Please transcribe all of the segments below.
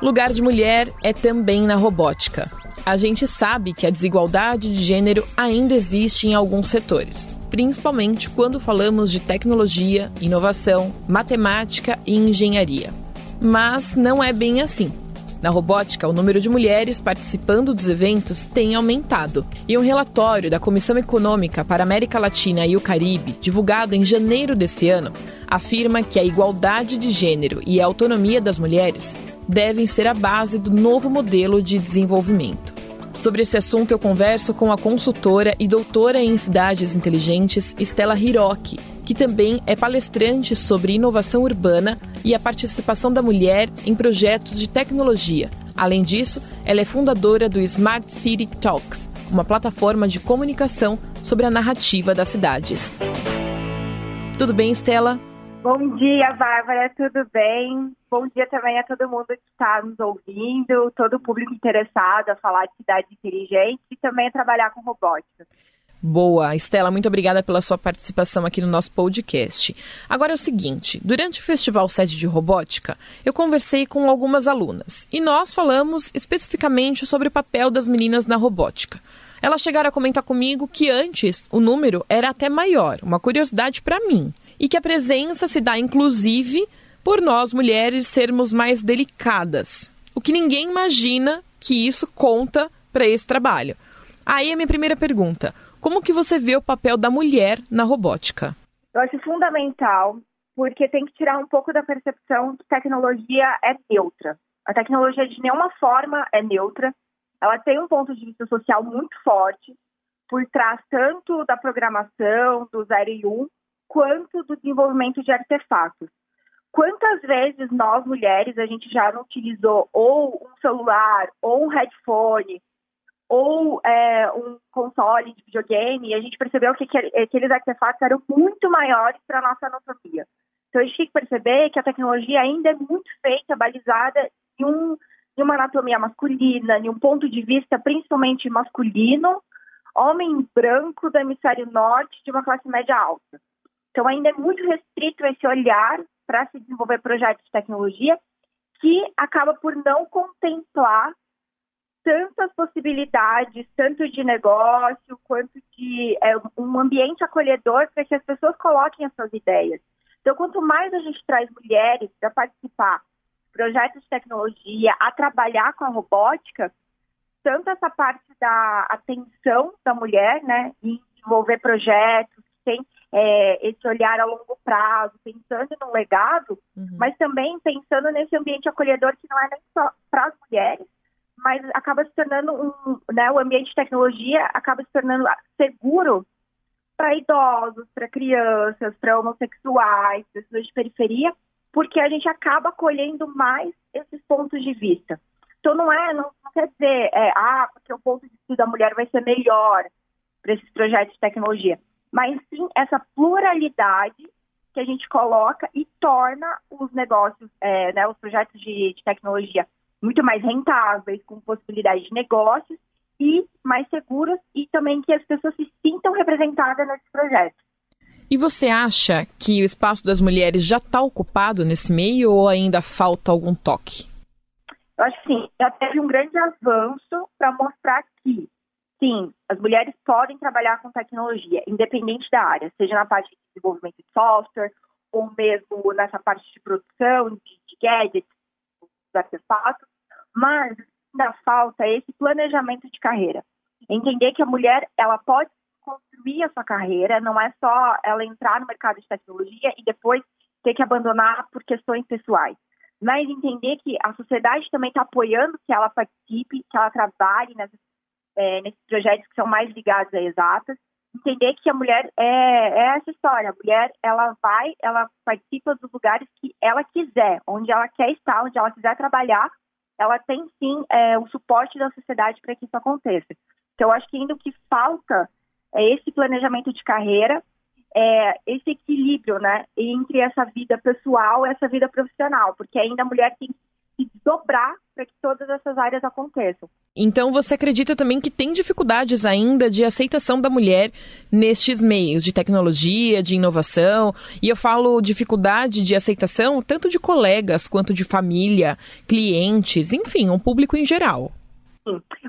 Lugar de mulher é também na robótica. A gente sabe que a desigualdade de gênero ainda existe em alguns setores, principalmente quando falamos de tecnologia, inovação, matemática e engenharia. Mas não é bem assim. Na robótica, o número de mulheres participando dos eventos tem aumentado. E um relatório da Comissão Econômica para a América Latina e o Caribe, divulgado em janeiro deste ano, afirma que a igualdade de gênero e a autonomia das mulheres devem ser a base do novo modelo de desenvolvimento. Sobre esse assunto, eu converso com a consultora e doutora em cidades inteligentes, Stella Hiroki, que também é palestrante sobre inovação urbana e a participação da mulher em projetos de tecnologia. Além disso, ela é fundadora do Smart City Talks, uma plataforma de comunicação sobre a narrativa das cidades. Tudo bem, Stella? Bom dia, Bárbara, tudo bem? Bom dia também a todo mundo que está nos ouvindo, todo o público interessado a falar de cidade inteligente e também a trabalhar com robótica. Boa, Estela, muito obrigada pela sua participação aqui no nosso podcast. Agora é o seguinte: durante o Festival Sede de Robótica, eu conversei com algumas alunas e nós falamos especificamente sobre o papel das meninas na robótica. Elas chegaram a comentar comigo que antes o número era até maior, uma curiosidade para mim e que a presença se dá inclusive por nós mulheres sermos mais delicadas. O que ninguém imagina que isso conta para esse trabalho. Aí a minha primeira pergunta: como que você vê o papel da mulher na robótica? Eu acho fundamental, porque tem que tirar um pouco da percepção que tecnologia é neutra. A tecnologia de nenhuma forma é neutra. Ela tem um ponto de vista social muito forte por trás tanto da programação, do 0 e 1, quanto do desenvolvimento de artefatos. Quantas vezes nós, mulheres, a gente já não utilizou ou um celular, ou um headphone, ou é, um console de videogame, e a gente percebeu que aqueles artefatos eram muito maiores para a nossa anatomia. Então, a gente tem que perceber que a tecnologia ainda é muito feita, balizada em, um, em uma anatomia masculina, em um ponto de vista principalmente masculino, homem branco do hemisfério norte, de uma classe média alta. Então, ainda é muito restrito esse olhar para se desenvolver projetos de tecnologia que acaba por não contemplar tantas possibilidades, tanto de negócio quanto de é, um ambiente acolhedor para que as pessoas coloquem as suas ideias. Então, quanto mais a gente traz mulheres para participar de projetos de tecnologia, a trabalhar com a robótica, tanto essa parte da atenção da mulher, né, em desenvolver projetos tem é, esse olhar a longo prazo, pensando no legado, uhum. mas também pensando nesse ambiente acolhedor que não é nem só para as mulheres, mas acaba se tornando um, né, o ambiente de tecnologia acaba se tornando seguro para idosos, para crianças, para homossexuais, pessoas de periferia, porque a gente acaba acolhendo mais esses pontos de vista. Então não é, não, não quer dizer, é, ah, porque o ponto de vista da mulher vai ser melhor para esses projetos de tecnologia mas sim essa pluralidade que a gente coloca e torna os negócios, é, né, os projetos de, de tecnologia muito mais rentáveis, com possibilidade de negócios e mais seguros e também que as pessoas se sintam representadas nesses projetos. E você acha que o espaço das mulheres já está ocupado nesse meio ou ainda falta algum toque? Eu acho que sim, já teve um grande avanço para mostrar que sim, as mulheres podem trabalhar com tecnologia, independente da área, seja na parte de desenvolvimento de software, ou mesmo nessa parte de produção, de, de gadgets, dos artefatos, mas ainda falta esse planejamento de carreira. Entender que a mulher ela pode construir a sua carreira, não é só ela entrar no mercado de tecnologia e depois ter que abandonar por questões pessoais. Mas entender que a sociedade também está apoiando que ela participe, que ela trabalhe nessas é, nesses projetos que são mais ligados a exatas, entender que a mulher é, é, essa história. A mulher, ela vai, ela participa dos lugares que ela quiser, onde ela quer estar, onde ela quiser trabalhar, ela tem sim é, o suporte da sociedade para que isso aconteça. Então, eu acho que ainda o que falta é esse planejamento de carreira, é, esse equilíbrio, né, entre essa vida pessoal e essa vida profissional, porque ainda a mulher tem que se dobrar para que todas essas áreas aconteçam. Então você acredita também que tem dificuldades ainda de aceitação da mulher nestes meios de tecnologia, de inovação? E eu falo dificuldade de aceitação tanto de colegas quanto de família, clientes, enfim, um público em geral.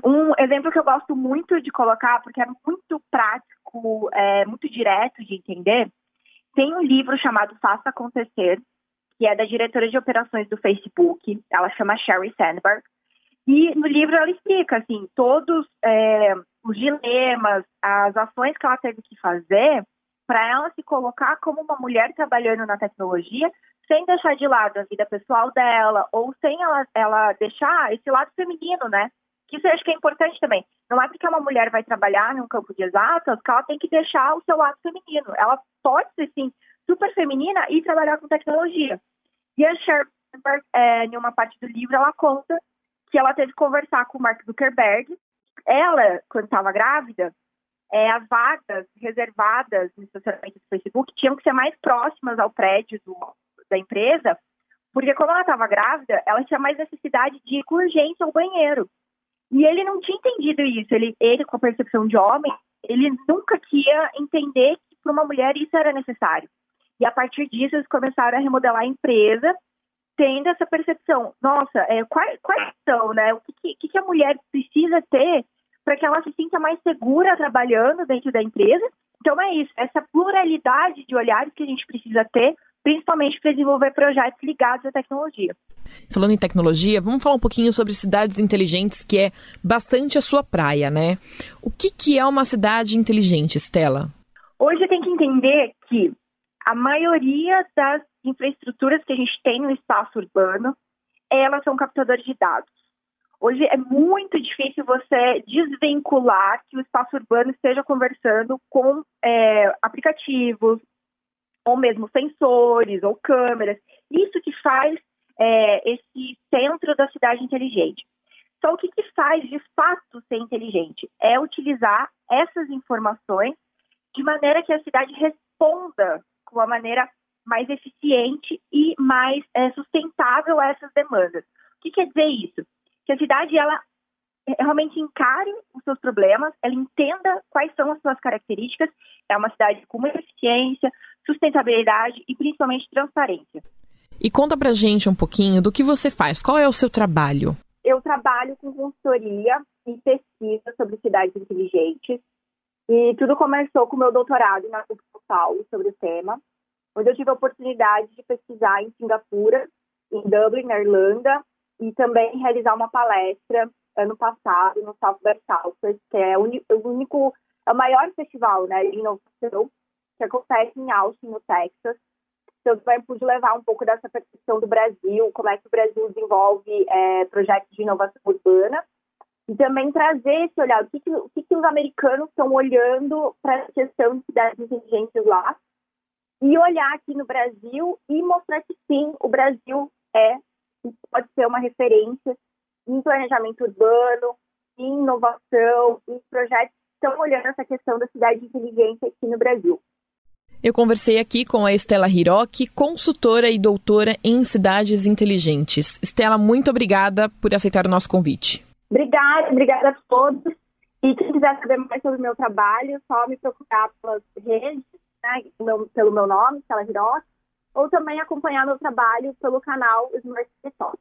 Um exemplo que eu gosto muito de colocar, porque é muito prático, é muito direto de entender, tem um livro chamado Faça Acontecer, que é da diretora de operações do Facebook, ela chama Sherry Sandberg, e no livro ela explica, assim, todos é, os dilemas, as ações que ela teve que fazer para ela se colocar como uma mulher trabalhando na tecnologia, sem deixar de lado a vida pessoal dela, ou sem ela, ela deixar esse lado feminino, né? Que isso eu acho que é importante também. Não é porque uma mulher vai trabalhar num campo de exatas que ela tem que deixar o seu lado feminino. Ela pode ser, sim, super feminina e trabalhar com tecnologia. E a Sherpa, é, em uma parte do livro, ela conta que ela teve que conversar com o Mark Zuckerberg. Ela, quando estava grávida, é, as vagas reservadas no estacionamento do Facebook tinham que ser mais próximas ao prédio do, da empresa, porque como ela estava grávida, ela tinha mais necessidade de ir com urgência ao banheiro. E ele não tinha entendido isso. Ele, ele com a percepção de homem, ele nunca ia entender que para uma mulher isso era necessário. E a partir disso, eles começaram a remodelar a empresa tendo essa percepção, nossa, é, quais, quais são, né? O que, que, que a mulher precisa ter para que ela se sinta mais segura trabalhando dentro da empresa? Então é isso, essa pluralidade de olhares que a gente precisa ter, principalmente para desenvolver projetos ligados à tecnologia. Falando em tecnologia, vamos falar um pouquinho sobre cidades inteligentes, que é bastante a sua praia, né? O que, que é uma cidade inteligente, Stella? Hoje tem que entender que a maioria das infraestruturas que a gente tem no espaço urbano, elas são captadores de dados. Hoje é muito difícil você desvincular que o espaço urbano esteja conversando com é, aplicativos, ou mesmo sensores ou câmeras. Isso que faz é, esse centro da cidade inteligente. Só o que, que faz de fato ser inteligente? É utilizar essas informações de maneira que a cidade responda com uma maneira mais eficiente e mais é, sustentável essas demandas. O que quer dizer isso? Que a cidade ela é, realmente encare os seus problemas, ela entenda quais são as suas características. É uma cidade com muita eficiência, sustentabilidade e principalmente transparência. E conta pra gente um pouquinho do que você faz. Qual é o seu trabalho? Eu trabalho com consultoria e pesquisa sobre cidades inteligentes. E tudo começou com o meu doutorado na PUC Paulo sobre o tema onde eu tive a oportunidade de pesquisar em Singapura, em Dublin, na Irlanda, e também realizar uma palestra ano passado no South by Southwest, que é o único, é o maior festival né, de inovação que acontece em Austin, no Texas. Então, também pude levar um pouco dessa percepção do Brasil, como é que o Brasil desenvolve é, projetos de inovação urbana, e também trazer esse olhar, o que, que, o que, que os americanos estão olhando para a questão de cidades inteligentes lá, e olhar aqui no Brasil e mostrar que sim, o Brasil é pode ser uma referência em planejamento urbano, em inovação, em projetos que estão olhando essa questão da cidade inteligente aqui no Brasil. Eu conversei aqui com a Estela Hiroki, consultora e doutora em cidades inteligentes. Estela, muito obrigada por aceitar o nosso convite. Obrigada, obrigada a todos. E quem quiser saber mais sobre o meu trabalho, só me procurar pelas redes né, pelo meu nome, Stella Hiroshi, ou também acompanhar meu trabalho pelo canal Smart Talk.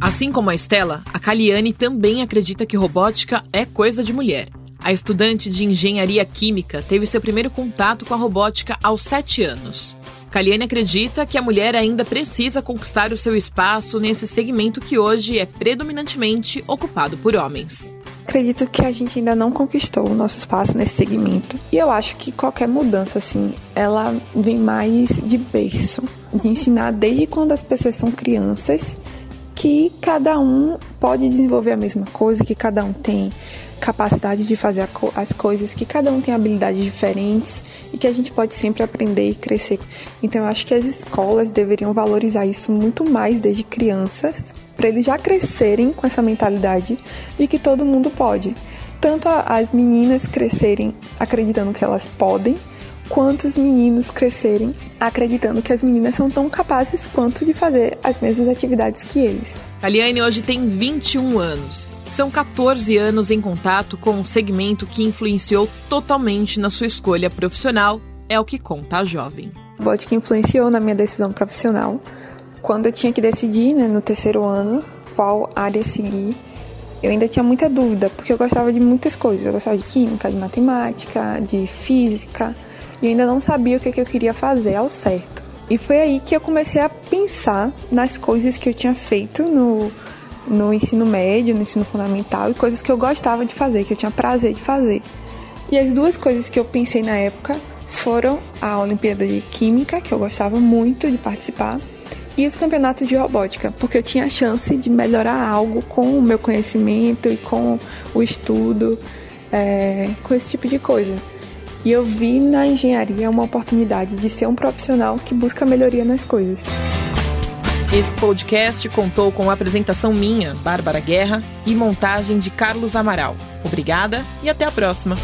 Assim como a Estela, a Caliane também acredita que robótica é coisa de mulher. A estudante de engenharia química teve seu primeiro contato com a robótica aos 7 anos. Caliane acredita que a mulher ainda precisa conquistar o seu espaço nesse segmento que hoje é predominantemente ocupado por homens. Acredito que a gente ainda não conquistou o nosso espaço nesse segmento. E eu acho que qualquer mudança, assim, ela vem mais de berço. De ensinar desde quando as pessoas são crianças que cada um pode desenvolver a mesma coisa, que cada um tem capacidade de fazer as coisas, que cada um tem habilidades diferentes e que a gente pode sempre aprender e crescer. Então eu acho que as escolas deveriam valorizar isso muito mais desde crianças para eles já crescerem com essa mentalidade de que todo mundo pode. Tanto as meninas crescerem acreditando que elas podem, quantos meninos crescerem acreditando que as meninas são tão capazes quanto de fazer as mesmas atividades que eles. A Liane hoje tem 21 anos. São 14 anos em contato com um segmento que influenciou totalmente na sua escolha profissional, é o que conta a jovem. Robótica influenciou na minha decisão profissional. Quando eu tinha que decidir, né, no terceiro ano, qual área seguir, eu ainda tinha muita dúvida, porque eu gostava de muitas coisas. Eu gostava de química, de matemática, de física, e ainda não sabia o que, que eu queria fazer ao certo. E foi aí que eu comecei a pensar nas coisas que eu tinha feito no, no ensino médio, no ensino fundamental, e coisas que eu gostava de fazer, que eu tinha prazer de fazer. E as duas coisas que eu pensei na época foram a Olimpíada de Química, que eu gostava muito de participar, e os campeonatos de robótica, porque eu tinha a chance de melhorar algo com o meu conhecimento e com o estudo, é, com esse tipo de coisa. E eu vi na engenharia uma oportunidade de ser um profissional que busca melhoria nas coisas. Esse podcast contou com a apresentação minha, Bárbara Guerra, e montagem de Carlos Amaral. Obrigada e até a próxima!